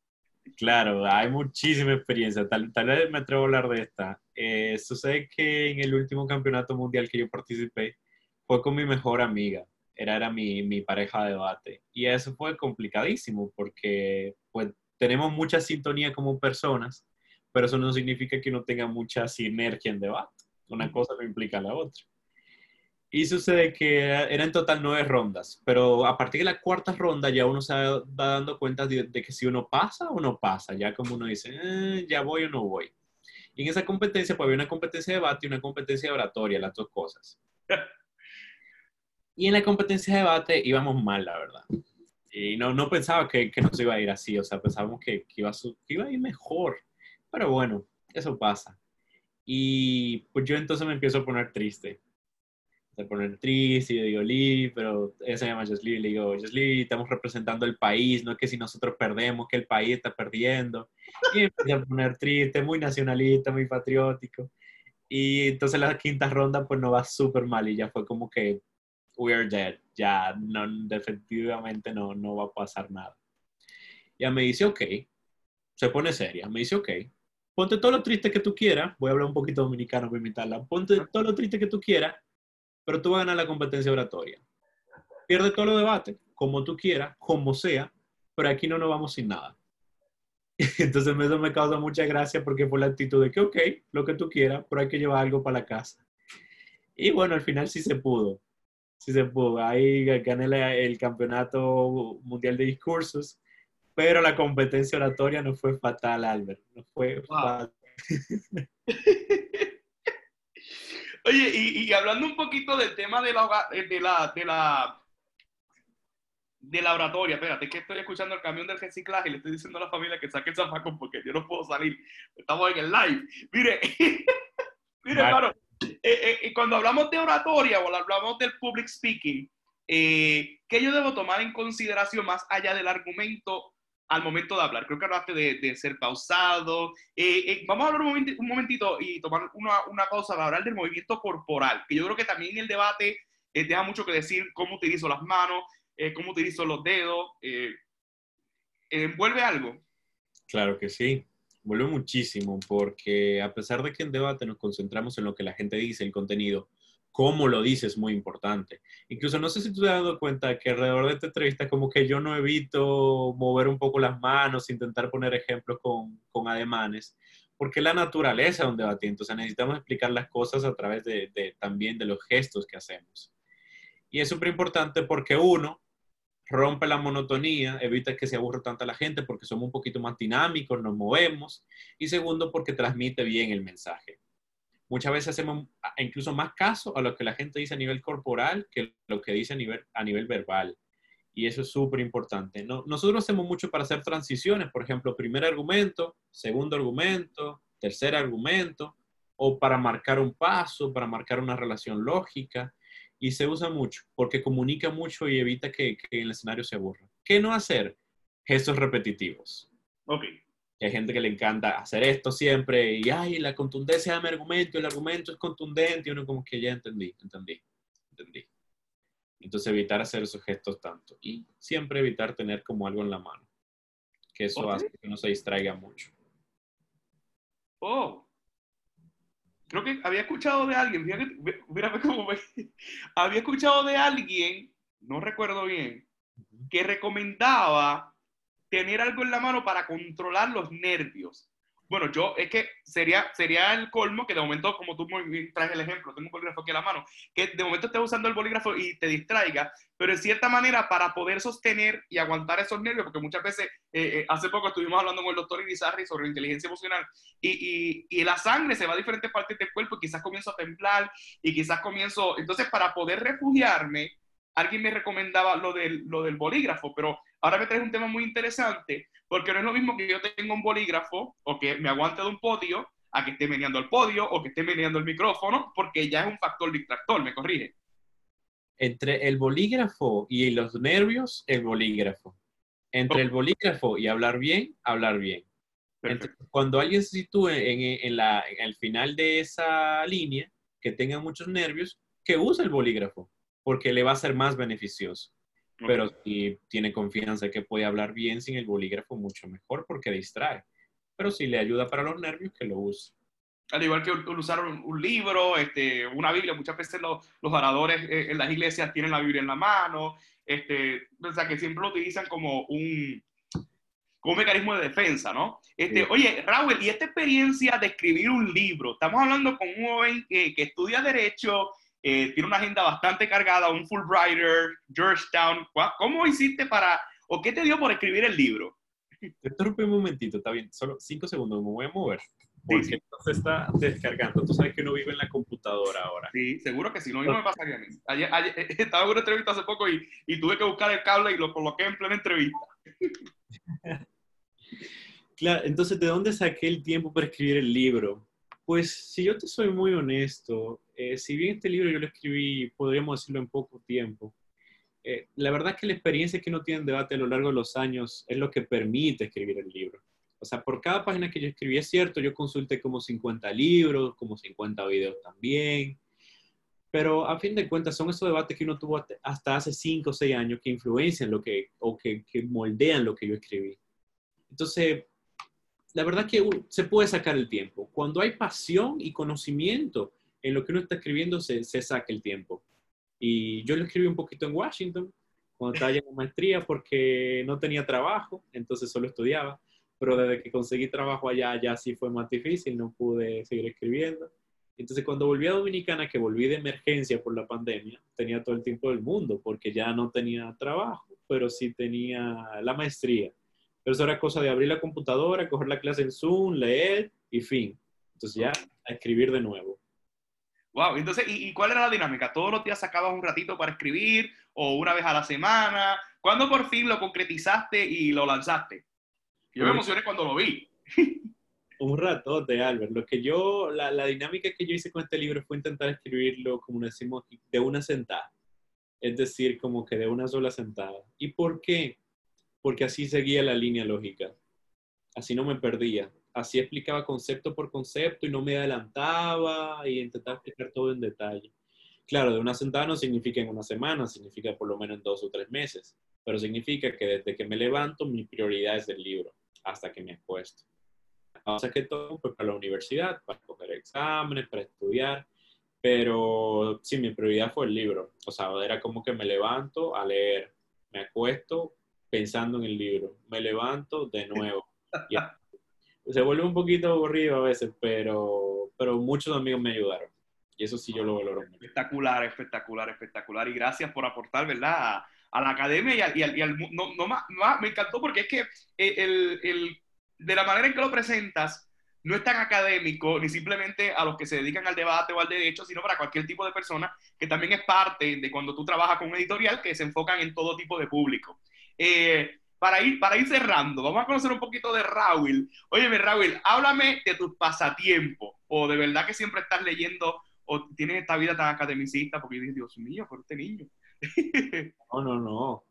Claro, hay muchísima experiencia. Tal, vez me atrevo a hablar de esta. Eh, sucede que en el último campeonato mundial que yo participé fue con mi mejor amiga. Era, era mi, mi pareja de debate. Y eso fue complicadísimo porque pues, tenemos mucha sintonía como personas, pero eso no significa que no tenga mucha sinergia en debate. Una cosa no implica la otra. Y sucede que eran en total nueve rondas, pero a partir de la cuarta ronda ya uno se va dando cuenta de, que si uno pasa o no pasa, ya como uno dice, eh, ya voy o no voy. Y en esa competencia, pues había una competencia de debate y una competencia de oratoria, las dos cosas. y en la competencia de debate íbamos mal, la verdad. Y no, no pensaba que, nos iba a ir así, o sea, pensábamos que, iba a, que iba a ir mejor. Pero bueno, eso pasa. Y pues yo entonces me empiezo a poner triste se poner triste y yo digo, Lee, pero ella se llama Josly, y le digo, Josly, estamos representando el país, no es que si nosotros perdemos, que el país está perdiendo. Y empecé a poner triste, muy nacionalista, muy patriótico. Y entonces la quinta ronda pues no va súper mal y ya fue como que we are dead, ya no, definitivamente no, no va a pasar nada. Ya me dice, ok, se pone seria, me dice, ok, ponte todo lo triste que tú quieras, voy a hablar un poquito dominicano para imitarla, ponte todo lo triste que tú quieras pero tú vas a ganar la competencia oratoria. Pierde todo lo debate, como tú quieras, como sea, pero aquí no nos vamos sin nada. Entonces eso me causa mucha gracia porque fue la actitud de que, ok, lo que tú quieras, pero hay que llevar algo para la casa. Y bueno, al final sí se pudo. Sí se pudo. Ahí gané el campeonato mundial de discursos, pero la competencia oratoria no fue fatal, Albert. No fue fatal. Oye, y, hablando un poquito del tema de la, de la, de la, de la oratoria, espérate, que estoy escuchando el camión del reciclaje y le estoy diciendo a la familia que saque el zafacón porque yo no puedo salir. Estamos en el live. Mire, mire, hermano, eh, eh, eh, cuando hablamos de oratoria o hablamos del public speaking, ¿qué yo debo tomar en consideración más allá del argumento al momento de hablar. Creo que hablaste de, ser pausado. Eh, eh, vamos a hablar un, momentito y tomar una, pausa para hablar del movimiento corporal, que yo creo que también el debate eh, te da mucho que decir cómo utilizo las manos, cómo utilizo los dedos. ¿Envuelve algo? Claro que sí. vuelve muchísimo porque a pesar de que en debate nos concentramos en lo que la gente dice, el contenido, cómo lo dice es muy importante. Incluso no sé si tú te has dado cuenta que alrededor de esta entrevista como que yo no evito mover un poco las manos, intentar poner ejemplos con, con ademanes, porque la naturaleza de un debatiente, o sea, necesitamos explicar las cosas a través de, de también de los gestos que hacemos. Y es súper importante porque uno, rompe la monotonía, evita que se aburra tanta la gente porque somos un poquito más dinámicos, nos movemos. Y segundo, porque transmite bien el mensaje. Muchas veces hacemos incluso más caso a lo que la gente dice a nivel corporal que lo que dice a nivel, verbal. Y eso es súper importante. ¿no? Nosotros hacemos mucho para hacer transiciones, por ejemplo, primer argumento, segundo argumento, tercer argumento, o para marcar un paso, para marcar una relación lógica y se usa mucho porque comunica mucho y evita que, que el escenario se aburra. ¿Qué no hacer? Gestos repetitivos. Ok. Hay gente que le encanta hacer esto siempre y, ay, la contundencia de mi argumento, el argumento es contundente y uno como que ya entendí, entendí, entendí. Entonces evitar hacer esos gestos tanto y siempre evitar tener como algo en la mano, que eso hace que no se distraiga mucho. Oh, creo que había escuchado de alguien, mírame cómo me, había escuchado de alguien, no recuerdo bien, que recomendaba tener algo en la mano para controlar los nervios. Bueno, yo es que sería, sería el colmo que de momento, como tú traes el ejemplo, tengo un bolígrafo aquí en la mano, que de momento estés usando el bolígrafo y te distraiga, pero en cierta manera para poder sostener y aguantar esos nervios, porque muchas veces, eh, eh, hace poco estuvimos hablando con el doctor Irizarry sobre inteligencia emocional y, y, y, la sangre se va a diferentes partes del cuerpo y quizás comienzo a temblar y quizás comienzo, entonces para poder refugiarme, alguien me recomendaba lo del, lo del bolígrafo, pero ahora me traes un tema muy interesante, porque no es lo mismo que yo tenga un bolígrafo o que me aguante de un podio a que esté meneando el podio o que esté meneando el micrófono, porque ya es un factor distractor, me corrige. Entre el bolígrafo y los nervios, el bolígrafo. Entre el bolígrafo y hablar bien, hablar bien. cuando alguien se sitúe en, en, la, en el final de esa línea, que tenga muchos nervios, que use el bolígrafo porque le va a ser más beneficioso. Pero si tiene confianza que puede hablar bien sin el bolígrafo, mucho mejor porque distrae. Pero si le ayuda para los nervios, que lo use. Al igual que usar un, libro, este, una Biblia, muchas veces los, los oradores eh, en las iglesias tienen la Biblia en la mano, este, o sea, que siempre lo utilizan como un, como un mecanismo de defensa, ¿no? Este, Oye, Raúl, ¿y esta experiencia de escribir un libro? Estamos hablando con un joven que estudia Derecho, eh, tiene una agenda bastante cargada, un Fulbrighter, Georgetown. ¿Cómo hiciste para, o qué te dio por escribir el libro? Te interrumpo un momentito, está bien, solo cinco segundos, me voy a mover. Porque sí, se está descargando. Tú sabes que uno vive en la computadora ahora. Sí, seguro que si no, no me pasaría a mí. Ayer, estaba en una entrevista hace poco y, y, tuve que buscar el cable y lo coloqué en plena entrevista. claro, entonces, ¿de dónde saqué el tiempo para escribir el libro? Pues, si yo te soy muy honesto, eh, si bien este libro yo lo escribí, podríamos decirlo en poco tiempo, eh, la verdad que la experiencia que uno tiene en debate a lo largo de los años es lo que permite escribir el libro. O sea, por cada página que yo escribí, es cierto, yo consulté como 50 libros, como 50 videos también, pero a fin de cuentas son esos debates que uno tuvo hasta hace 5 o 6 años que influencian lo que, o que, que moldean lo que yo escribí. Entonces, la verdad que se puede sacar el tiempo. Cuando hay pasión y conocimiento en lo que uno está escribiendo se, se saca el tiempo. Y yo lo escribí un poquito en Washington, cuando estaba en maestría, porque no tenía trabajo, entonces solo estudiaba. Pero desde que conseguí trabajo allá, ya sí fue más difícil, no pude seguir escribiendo. Entonces, cuando volví a Dominicana, que volví de emergencia por la pandemia, tenía todo el tiempo del mundo, porque ya no tenía trabajo, pero sí tenía la maestría. Pero eso era cosa de abrir la computadora, coger la clase en Zoom, leer y fin. Entonces ya a escribir de nuevo. Wow, entonces, ¿y, cuál era la dinámica? ¿Todos los días sacabas un ratito para escribir o una vez a la semana? ¿Cuándo por fin lo concretizaste y lo lanzaste? Yo me emocioné cuando lo vi. un ratote, Albert. Lo que yo, la, la, dinámica que yo hice con este libro fue intentar escribirlo, como decimos, de una sentada. Es decir, como que de una sola sentada. ¿Y por qué? Porque así seguía la línea lógica. Así no me perdía así explicaba concepto por concepto y no me adelantaba y intentaba explicar todo en detalle. Claro, de una sentada no significa en una semana, significa por lo menos en dos o tres meses, pero significa que desde que me levanto mi prioridad es el libro hasta que me acuesto. cosas que todo pues, para la universidad, para coger exámenes, para estudiar, pero sí, mi prioridad fue el libro. O sea, era como que me levanto a leer, me acuesto pensando en el libro, me levanto de nuevo. Se vuelve un poquito aburrido a veces, pero, pero muchos amigos me ayudaron. Y eso sí yo lo valoro. Espectacular, espectacular, espectacular. Y gracias por aportar, ¿verdad? A, la academia y al... Y al, no, no, me encantó porque es que el, el, de la manera en que lo presentas, no es tan académico, ni simplemente a los que se dedican al debate o al derecho, sino para cualquier tipo de persona que también es parte de cuando tú trabajas con un editorial que se enfocan en todo tipo de público. Eh, para, ir, para ir cerrando, vamos a conocer un poquito de Raúl. Óyeme, Raúl, háblame de tus pasatiempos, o de verdad que siempre estás leyendo, o tienes esta vida tan academicista, porque dices, Dios mío, por este niño. no, no, no.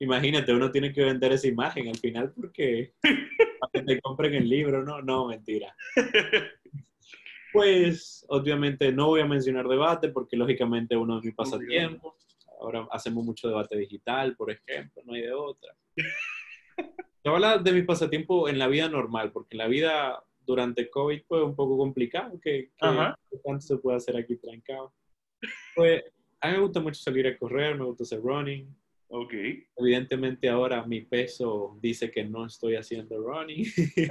Imagínate, uno tiene que vender esa imagen al final porque para que te compren el libro, no, no, mentira. Pues obviamente no voy a mencionar debate porque lógicamente uno es mi pasatiempo. Ahora hacemos mucho debate digital, por ejemplo, no hay de otra. Te habla de mi pasatiempo en la vida normal, porque en la vida durante COVID fue un poco complicado, que, que se puede hacer aquí trancado. Pues a mí me gusta mucho salir a correr, me gusta hacer running, Ok. Evidentemente ahora mi peso dice que no estoy haciendo running.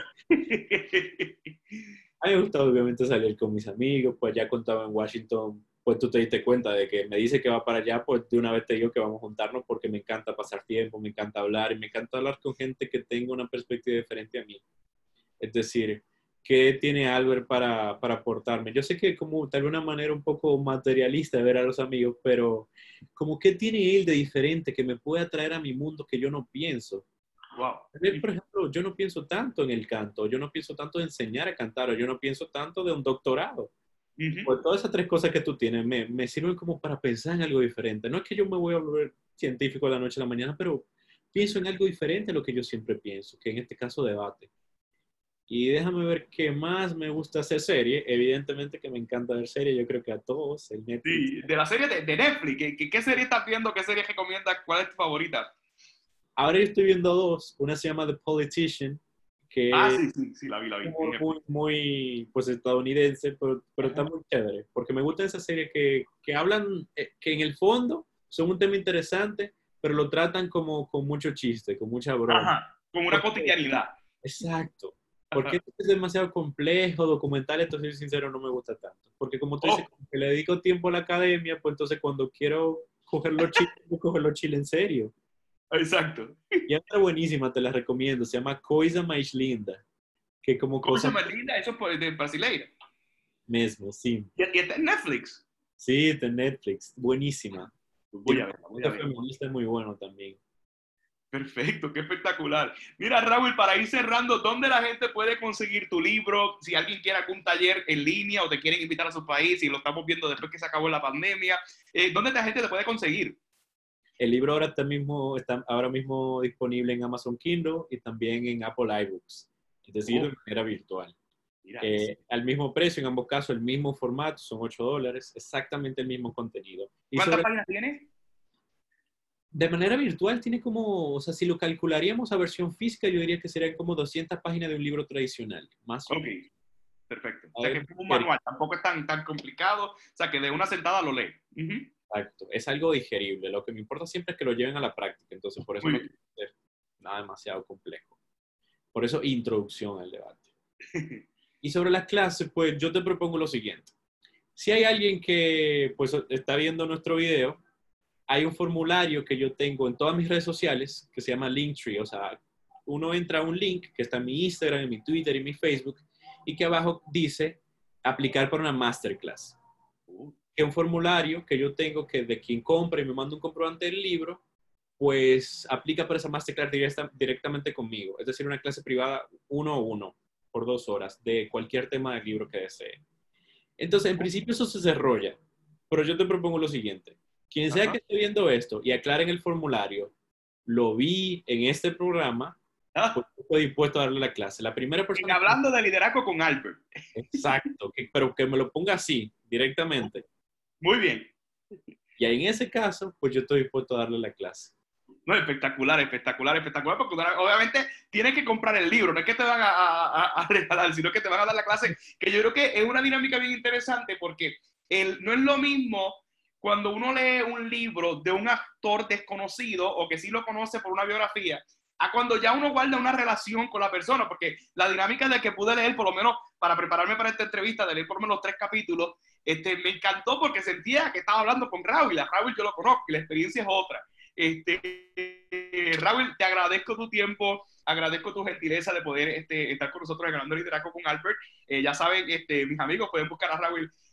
a mí me gusta obviamente salir con mis amigos, pues ya contaba en Washington, pues tú te diste cuenta de que me dice que va para allá, pues de una vez te digo que vamos a juntarnos porque me encanta pasar tiempo, me encanta hablar y me encanta hablar con gente que tenga una perspectiva diferente a mí. Es decir, ¿qué tiene Albert para, para aportarme? Yo sé que como tal vez una manera un poco materialista de ver a los amigos, pero como qué tiene él de diferente que me puede atraer a mi mundo que yo no pienso. Wow. por ejemplo, yo no pienso tanto en el canto, yo no pienso tanto en enseñar a cantar, o yo no pienso tanto de un doctorado. Pues todas esas tres cosas que tú tienes me, me sirven como para pensar en algo diferente. No es que yo me voy a volver científico de la noche a la mañana, pero pienso en algo diferente a lo que yo siempre pienso, que en este caso debate. Y déjame ver qué más me gusta hacer serie. Evidentemente que me encanta ver serie, yo creo que a todos. El Netflix. Sí, de la serie de, Netflix, ¿Qué, ¿Qué, serie estás viendo? ¿Qué serie recomiendas? ¿Cuál es tu favorita? Ahora yo estoy viendo dos. Una se llama The Politician, que ah, sí, sí, sí, la vi, la vi. Muy, muy, muy pues estadounidense, pero, pero está muy chévere. Porque me gusta esa serie que, que hablan, eh, que en el fondo son un tema interesante, pero lo tratan como con mucho chiste, con mucha broma. Ajá, como una cotidianidad. Exacto. Porque es demasiado complejo, documental, entonces, soy sincero, no me gusta tanto. Porque como tú dices, oh. que le dedico tiempo a la academia, pues entonces cuando quiero coger los chiles, coger los chiles en serio. Exacto. Y otra buenísima, te la recomiendo, se llama Coisa Mais Linda. Que como Coisa cosa... Mais Linda, eso es de brasileira. Mismo, sí. ¿Y, está en Netflix? Sí, está en Netflix. Buenísima. Voy a ver, voy a ver. feminista es muy bueno también. Perfecto, qué espectacular. Mira, Raúl, para ir cerrando, ¿dónde la gente puede conseguir tu libro? Si alguien quiere algún taller en línea o te quieren invitar a su país y lo estamos viendo después que se acabó la pandemia, eh, ¿dónde la gente te puede conseguir? El libro ahora está, mismo, está ahora mismo disponible en Amazon Kindle y también en Apple iBooks, es decir, oh. de manera virtual. Eh, al mismo precio, en ambos casos, el mismo formato, son 8 dólares, exactamente el mismo contenido. ¿Cuántas páginas tiene? de manera virtual tiene como, o sea, si lo calcularíamos a versión física, yo diría que serían como 200 páginas de un libro tradicional, más o menos. perfecto. O sea, que es un manual, tampoco es tan, tan complicado, o sea, que de una sentada lo lee. Exacto, es algo digerible. Lo que me importa siempre es que lo lleven a la práctica, entonces por eso no es nada demasiado complejo. Por eso, introducción al debate. y sobre las clases, pues yo te propongo lo siguiente. Si hay alguien que pues está viendo nuestro video hay un formulario que yo tengo en todas mis redes sociales que se llama Linktree. O sea, uno entra a un link que está en mi Instagram, en mi Twitter y mi Facebook y que abajo dice aplicar para una masterclass. Que un formulario que yo tengo que de quien compra y me manda un comprobante del libro, pues aplica para esa masterclass directamente conmigo. Es decir, una clase privada uno a uno por dos horas de cualquier tema del libro que desee. Entonces, en principio eso se desarrolla, pero yo te propongo lo siguiente. Quien sea que esté viendo esto y aclare en el formulario, lo vi en este programa, ah. pues estoy dispuesto a darle la clase. La primera persona. Y hablando de liderazgo con Albert. Exacto, pero que me lo ponga así, directamente. Muy bien. Y en ese caso, pues yo estoy dispuesto a darle la clase. No, espectacular, espectacular, espectacular, porque obviamente tienes que comprar el libro, no es que te van a, regalar, sino que te van a dar la clase, que yo creo que es una dinámica bien interesante porque el, no es lo mismo cuando uno lee un libro de un actor desconocido o que sí lo conoce por una biografía, a cuando ya uno guarda una relación con la persona, porque la dinámica de que pude leer, por lo menos para prepararme para esta entrevista, de leer por lo menos tres capítulos, este, me encantó porque sentía que estaba hablando con Raúl, a Raúl yo lo conozco y la experiencia es otra. Este, Raúl, te agradezco tu tiempo, agradezco tu gentileza de poder este, estar con nosotros ganando liderazgo con Albert. Eh, ya saben, este, mis amigos pueden buscar a Raúl eh, eh,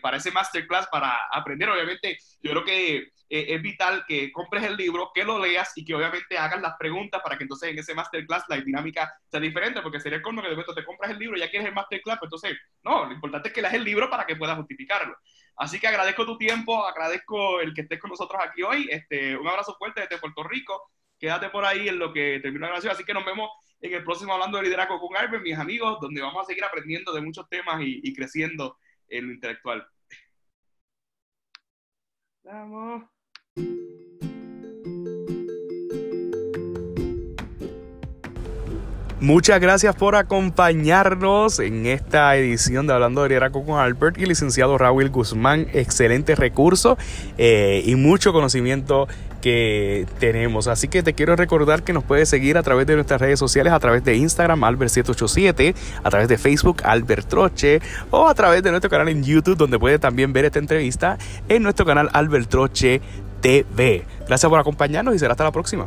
para ese masterclass, para aprender. Obviamente, yo creo que es vital que compres el libro, que lo leas y que obviamente hagas las preguntas para que entonces en ese masterclass la dinámica sea diferente, porque sería el colmo que de momento te compras el libro y ya quieres el masterclass, pues entonces, no, lo importante es que leas el libro para que puedas justificarlo. Así que agradezco tu tiempo, agradezco el que estés con nosotros aquí hoy. Este, un abrazo fuerte desde Puerto Rico. Quédate por ahí en lo que termina la grabación. Así que nos vemos en el próximo Hablando de Liderazgo con Albert, mis amigos, donde vamos a seguir aprendiendo de muchos temas y, y creciendo en lo intelectual. Vamos. Muchas gracias por acompañarnos en esta edición de Hablando de Liderazgo con Albert y licenciado Raúl Guzmán. Excelente recurso eh, y mucho conocimiento que tenemos. Así que te quiero recordar que nos puedes seguir a través de nuestras redes sociales, a través de Instagram, Albert787, a través de Facebook, Albert Troche, o a través de nuestro canal en YouTube, donde puedes también ver esta entrevista en nuestro canal Albert Troche TV. Gracias por acompañarnos y será hasta la próxima.